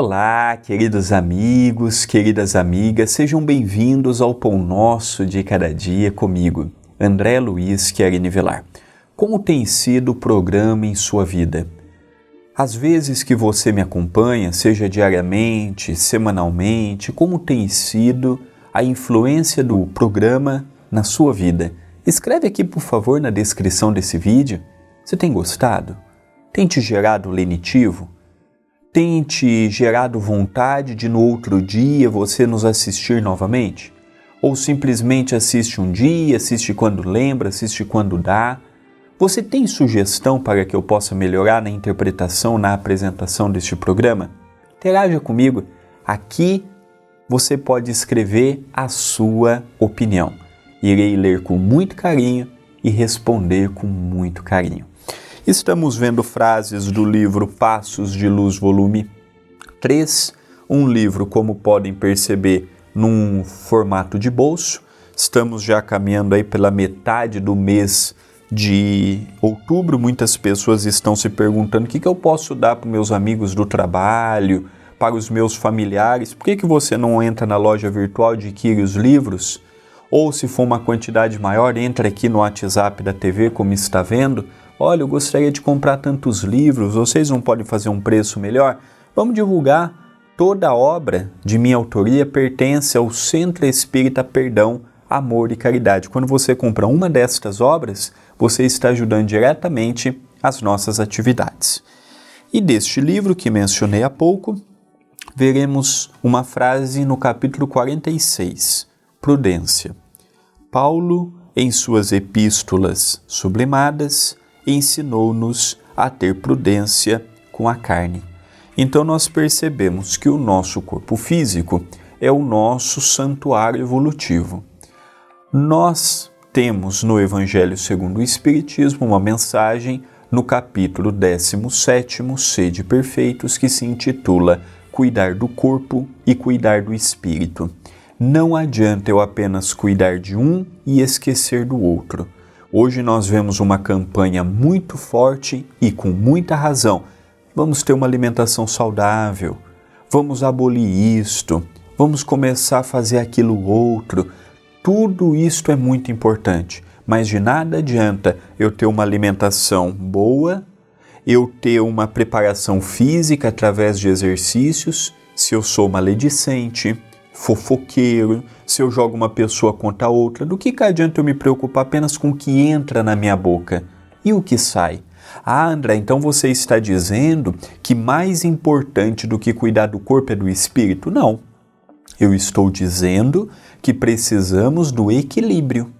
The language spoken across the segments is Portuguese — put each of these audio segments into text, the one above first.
Olá, queridos amigos, queridas amigas, sejam bem-vindos ao Pão Nosso de Cada Dia comigo, André Luiz Querini Velar. Como tem sido o programa em sua vida? Às vezes que você me acompanha, seja diariamente, semanalmente, como tem sido a influência do programa na sua vida? Escreve aqui, por favor, na descrição desse vídeo. Você tem gostado? Tem te gerado lenitivo? Tem te gerado vontade de no outro dia você nos assistir novamente? Ou simplesmente assiste um dia, assiste quando lembra, assiste quando dá? Você tem sugestão para que eu possa melhorar na interpretação, na apresentação deste programa? Interaja comigo. Aqui você pode escrever a sua opinião. Irei ler com muito carinho e responder com muito carinho. Estamos vendo frases do livro Passos de Luz, volume 3, um livro, como podem perceber, num formato de bolso. Estamos já caminhando aí pela metade do mês de outubro. Muitas pessoas estão se perguntando o que, que eu posso dar para meus amigos do trabalho, para os meus familiares. Por que, que você não entra na loja virtual e adquire os livros? Ou se for uma quantidade maior, entra aqui no WhatsApp da TV, como está vendo Olha, eu gostaria de comprar tantos livros, vocês não podem fazer um preço melhor? Vamos divulgar. Toda obra de minha autoria pertence ao Centro Espírita Perdão, Amor e Caridade. Quando você compra uma destas obras, você está ajudando diretamente as nossas atividades. E deste livro que mencionei há pouco, veremos uma frase no capítulo 46, Prudência. Paulo, em suas epístolas sublimadas, ensinou-nos a ter prudência com a carne. Então nós percebemos que o nosso corpo físico é o nosso santuário evolutivo. Nós temos no Evangelho segundo o Espiritismo uma mensagem no capítulo 17, Sede Perfeitos, que se intitula Cuidar do Corpo e Cuidar do Espírito. Não adianta eu apenas cuidar de um e esquecer do outro. Hoje nós vemos uma campanha muito forte e com muita razão. Vamos ter uma alimentação saudável, vamos abolir isto, vamos começar a fazer aquilo outro. Tudo isto é muito importante, mas de nada adianta eu ter uma alimentação boa, eu ter uma preparação física através de exercícios, se eu sou maledicente, fofoqueiro, se eu jogo uma pessoa contra a outra, do que, que adianta eu me preocupar apenas com o que entra na minha boca e o que sai? Ah, André, então você está dizendo que mais importante do que cuidar do corpo é do espírito? Não. Eu estou dizendo que precisamos do equilíbrio.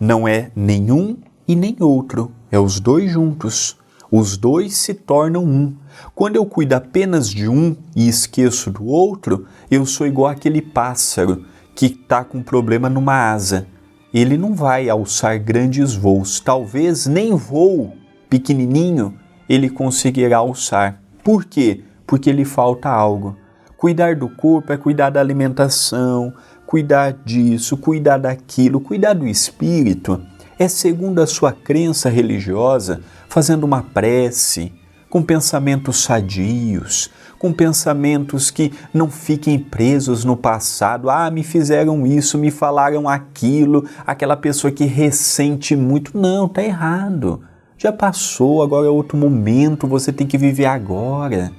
Não é nenhum e nem outro, é os dois juntos. Os dois se tornam um. Quando eu cuido apenas de um e esqueço do outro, eu sou igual aquele pássaro que está com problema numa asa. Ele não vai alçar grandes voos, talvez nem voo pequenininho ele conseguirá alçar. Por quê? Porque lhe falta algo. Cuidar do corpo é cuidar da alimentação, cuidar disso, cuidar daquilo, cuidar do espírito é segundo a sua crença religiosa, fazendo uma prece, com pensamentos sadios, com pensamentos que não fiquem presos no passado. Ah, me fizeram isso, me falaram aquilo, aquela pessoa que ressente muito. Não, tá errado. Já passou, agora é outro momento, você tem que viver agora.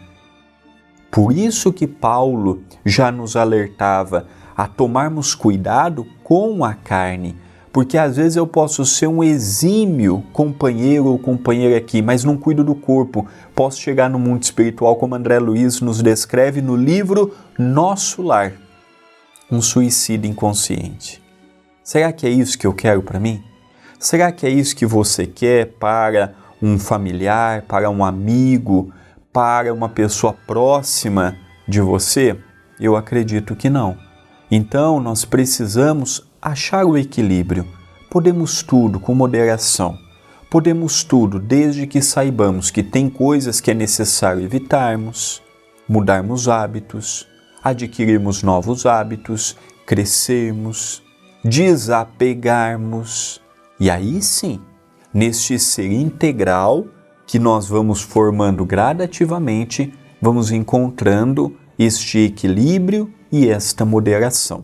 Por isso que Paulo já nos alertava a tomarmos cuidado com a carne porque às vezes eu posso ser um exímio companheiro ou companheira aqui, mas não cuido do corpo. Posso chegar no mundo espiritual, como André Luiz nos descreve no livro Nosso Lar, um suicídio inconsciente. Será que é isso que eu quero para mim? Será que é isso que você quer para um familiar, para um amigo, para uma pessoa próxima de você? Eu acredito que não. Então, nós precisamos achar o equilíbrio. Podemos tudo com moderação. Podemos tudo desde que saibamos que tem coisas que é necessário evitarmos, mudarmos hábitos, adquirirmos novos hábitos, crescermos, desapegarmos. E aí sim, neste ser integral que nós vamos formando gradativamente, vamos encontrando este equilíbrio e esta moderação.